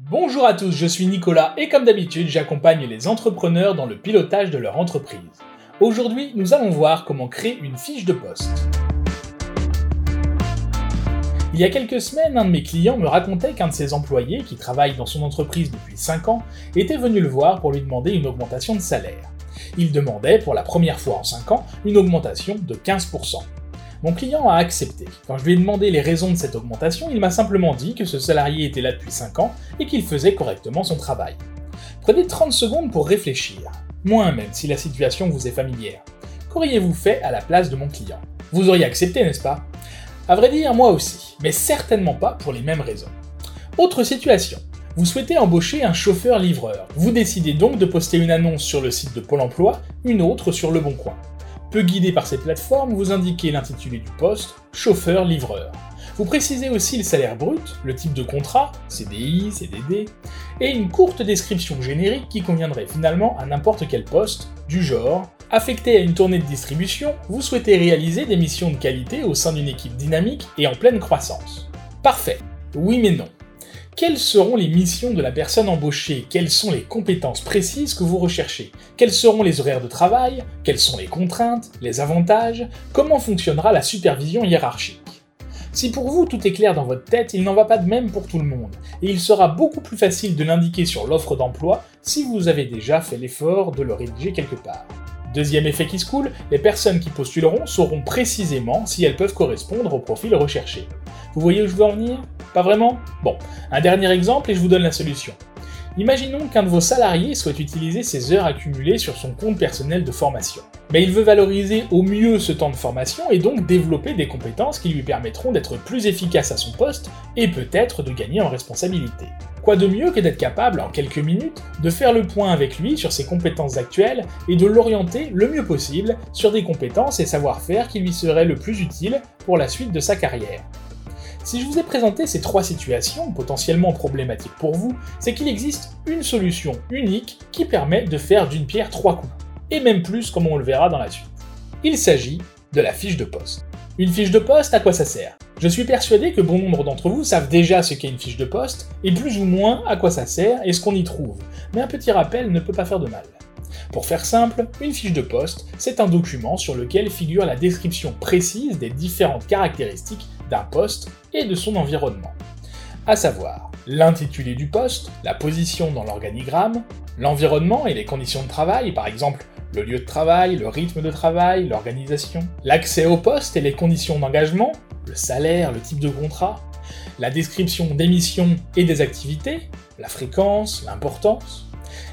Bonjour à tous, je suis Nicolas et comme d'habitude j'accompagne les entrepreneurs dans le pilotage de leur entreprise. Aujourd'hui nous allons voir comment créer une fiche de poste. Il y a quelques semaines, un de mes clients me racontait qu'un de ses employés, qui travaille dans son entreprise depuis 5 ans, était venu le voir pour lui demander une augmentation de salaire. Il demandait, pour la première fois en 5 ans, une augmentation de 15%. Mon client a accepté. Quand je lui ai demandé les raisons de cette augmentation, il m'a simplement dit que ce salarié était là depuis 5 ans et qu'il faisait correctement son travail. Prenez 30 secondes pour réfléchir, moins même si la situation vous est familière. Qu'auriez-vous fait à la place de mon client? Vous auriez accepté, n'est-ce pas? À vrai dire, moi aussi, mais certainement pas pour les mêmes raisons. Autre situation. Vous souhaitez embaucher un chauffeur-livreur. Vous décidez donc de poster une annonce sur le site de Pôle Emploi, une autre sur Le Bon Coin. Peu guidé par ces plateformes, vous indiquez l'intitulé du poste, chauffeur-livreur. Vous précisez aussi le salaire brut, le type de contrat, CDI, CDD, et une courte description générique qui conviendrait finalement à n'importe quel poste, du genre Affecté à une tournée de distribution, vous souhaitez réaliser des missions de qualité au sein d'une équipe dynamique et en pleine croissance. Parfait. Oui mais non quelles seront les missions de la personne embauchée? Quelles sont les compétences précises que vous recherchez? Quels seront les horaires de travail? Quelles sont les contraintes? Les avantages? Comment fonctionnera la supervision hiérarchique? Si pour vous tout est clair dans votre tête, il n'en va pas de même pour tout le monde, et il sera beaucoup plus facile de l'indiquer sur l'offre d'emploi si vous avez déjà fait l'effort de le rédiger quelque part. Deuxième effet qui se coule, les personnes qui postuleront sauront précisément si elles peuvent correspondre au profil recherché. Vous voyez où je veux en venir? Pas vraiment? Bon, un dernier exemple et je vous donne la solution. Imaginons qu'un de vos salariés souhaite utiliser ses heures accumulées sur son compte personnel de formation. Mais il veut valoriser au mieux ce temps de formation et donc développer des compétences qui lui permettront d'être plus efficace à son poste et peut-être de gagner en responsabilité. Quoi de mieux que d'être capable, en quelques minutes, de faire le point avec lui sur ses compétences actuelles et de l'orienter le mieux possible sur des compétences et savoir-faire qui lui seraient le plus utiles pour la suite de sa carrière. Si je vous ai présenté ces trois situations potentiellement problématiques pour vous, c'est qu'il existe une solution unique qui permet de faire d'une pierre trois coups, et même plus comme on le verra dans la suite. Il s'agit de la fiche de poste. Une fiche de poste, à quoi ça sert? Je suis persuadé que bon nombre d'entre vous savent déjà ce qu'est une fiche de poste, et plus ou moins à quoi ça sert et ce qu'on y trouve, mais un petit rappel ne peut pas faire de mal. Pour faire simple, une fiche de poste, c'est un document sur lequel figure la description précise des différentes caractéristiques d'un poste et de son environnement. À savoir, l'intitulé du poste, la position dans l'organigramme, l'environnement et les conditions de travail, par exemple le lieu de travail, le rythme de travail, l'organisation, l'accès au poste et les conditions d'engagement, le salaire, le type de contrat, la description des missions et des activités, la fréquence, l'importance,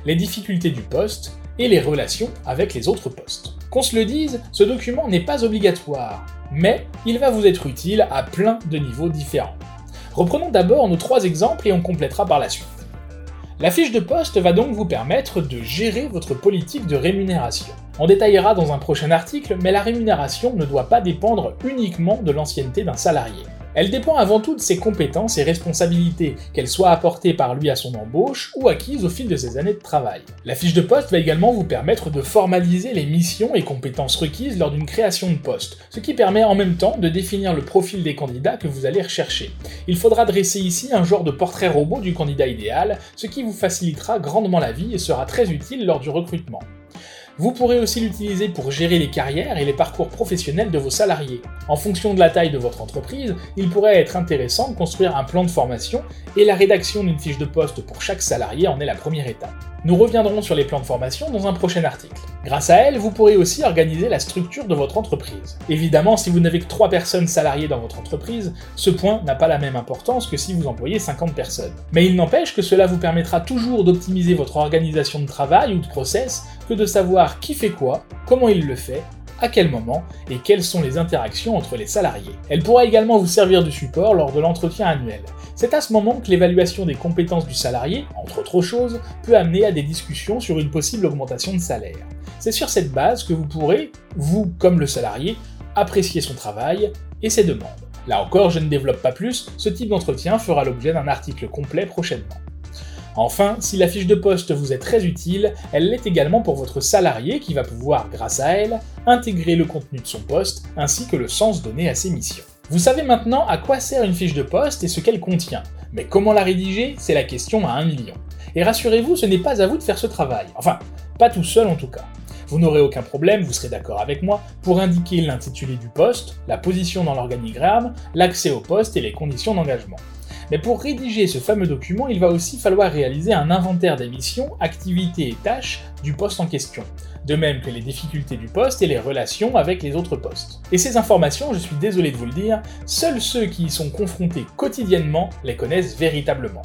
les difficultés du poste et les relations avec les autres postes. Qu'on se le dise, ce document n'est pas obligatoire, mais il va vous être utile à plein de niveaux différents. Reprenons d'abord nos trois exemples et on complétera par la suite. La fiche de poste va donc vous permettre de gérer votre politique de rémunération. On détaillera dans un prochain article, mais la rémunération ne doit pas dépendre uniquement de l'ancienneté d'un salarié. Elle dépend avant tout de ses compétences et responsabilités, qu'elles soient apportées par lui à son embauche ou acquises au fil de ses années de travail. La fiche de poste va également vous permettre de formaliser les missions et compétences requises lors d'une création de poste, ce qui permet en même temps de définir le profil des candidats que vous allez rechercher. Il faudra dresser ici un genre de portrait robot du candidat idéal, ce qui vous facilitera grandement la vie et sera très utile lors du recrutement. Vous pourrez aussi l'utiliser pour gérer les carrières et les parcours professionnels de vos salariés. En fonction de la taille de votre entreprise, il pourrait être intéressant de construire un plan de formation et la rédaction d'une fiche de poste pour chaque salarié en est la première étape. Nous reviendrons sur les plans de formation dans un prochain article. Grâce à elle, vous pourrez aussi organiser la structure de votre entreprise. Évidemment, si vous n'avez que 3 personnes salariées dans votre entreprise, ce point n'a pas la même importance que si vous employez 50 personnes. Mais il n'empêche que cela vous permettra toujours d'optimiser votre organisation de travail ou de process que de savoir qui fait quoi, comment il le fait, à quel moment et quelles sont les interactions entre les salariés. Elle pourra également vous servir de support lors de l'entretien annuel. C'est à ce moment que l'évaluation des compétences du salarié, entre autres choses, peut amener à des discussions sur une possible augmentation de salaire. C'est sur cette base que vous pourrez, vous comme le salarié, apprécier son travail et ses demandes. Là encore, je ne développe pas plus, ce type d'entretien fera l'objet d'un article complet prochainement. Enfin, si la fiche de poste vous est très utile, elle l'est également pour votre salarié qui va pouvoir, grâce à elle, intégrer le contenu de son poste ainsi que le sens donné à ses missions. Vous savez maintenant à quoi sert une fiche de poste et ce qu'elle contient, Mais comment la rédiger? C'est la question à un million. Et rassurez-vous, ce n'est pas à vous de faire ce travail. Enfin, pas tout seul en tout cas. Vous n'aurez aucun problème, vous serez d'accord avec moi, pour indiquer l'intitulé du poste, la position dans l'organigramme, l'accès au poste et les conditions d'engagement. Mais pour rédiger ce fameux document, il va aussi falloir réaliser un inventaire des missions, activités et tâches du poste en question, de même que les difficultés du poste et les relations avec les autres postes. Et ces informations, je suis désolé de vous le dire, seuls ceux qui y sont confrontés quotidiennement les connaissent véritablement.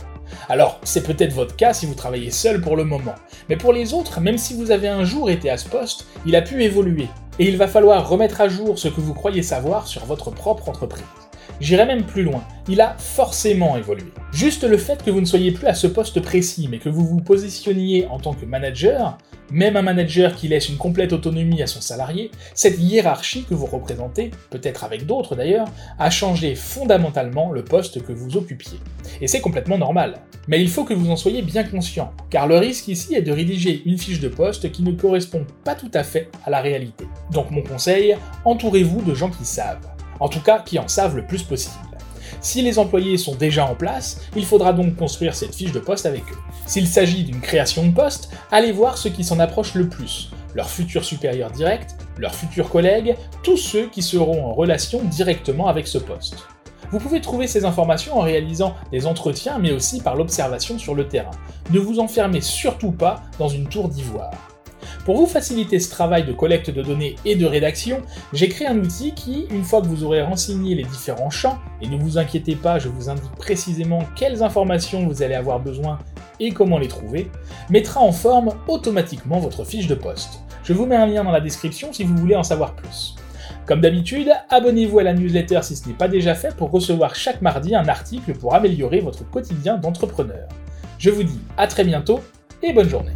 Alors, c'est peut-être votre cas si vous travaillez seul pour le moment, mais pour les autres, même si vous avez un jour été à ce poste, il a pu évoluer, et il va falloir remettre à jour ce que vous croyez savoir sur votre propre entreprise. J'irai même plus loin, il a forcément évolué. Juste le fait que vous ne soyez plus à ce poste précis, mais que vous vous positionniez en tant que manager, même un manager qui laisse une complète autonomie à son salarié, cette hiérarchie que vous représentez, peut-être avec d'autres d'ailleurs, a changé fondamentalement le poste que vous occupiez. Et c'est complètement normal. Mais il faut que vous en soyez bien conscient, car le risque ici est de rédiger une fiche de poste qui ne correspond pas tout à fait à la réalité. Donc mon conseil, entourez-vous de gens qui savent en tout cas qui en savent le plus possible. Si les employés sont déjà en place, il faudra donc construire cette fiche de poste avec eux. S'il s'agit d'une création de poste, allez voir ceux qui s'en approchent le plus, leurs futurs supérieurs directs, leurs futurs collègues, tous ceux qui seront en relation directement avec ce poste. Vous pouvez trouver ces informations en réalisant des entretiens mais aussi par l'observation sur le terrain. Ne vous enfermez surtout pas dans une tour d'ivoire. Pour vous faciliter ce travail de collecte de données et de rédaction, j'ai créé un outil qui, une fois que vous aurez renseigné les différents champs, et ne vous inquiétez pas, je vous indique précisément quelles informations vous allez avoir besoin et comment les trouver, mettra en forme automatiquement votre fiche de poste. Je vous mets un lien dans la description si vous voulez en savoir plus. Comme d'habitude, abonnez-vous à la newsletter si ce n'est pas déjà fait pour recevoir chaque mardi un article pour améliorer votre quotidien d'entrepreneur. Je vous dis à très bientôt et bonne journée.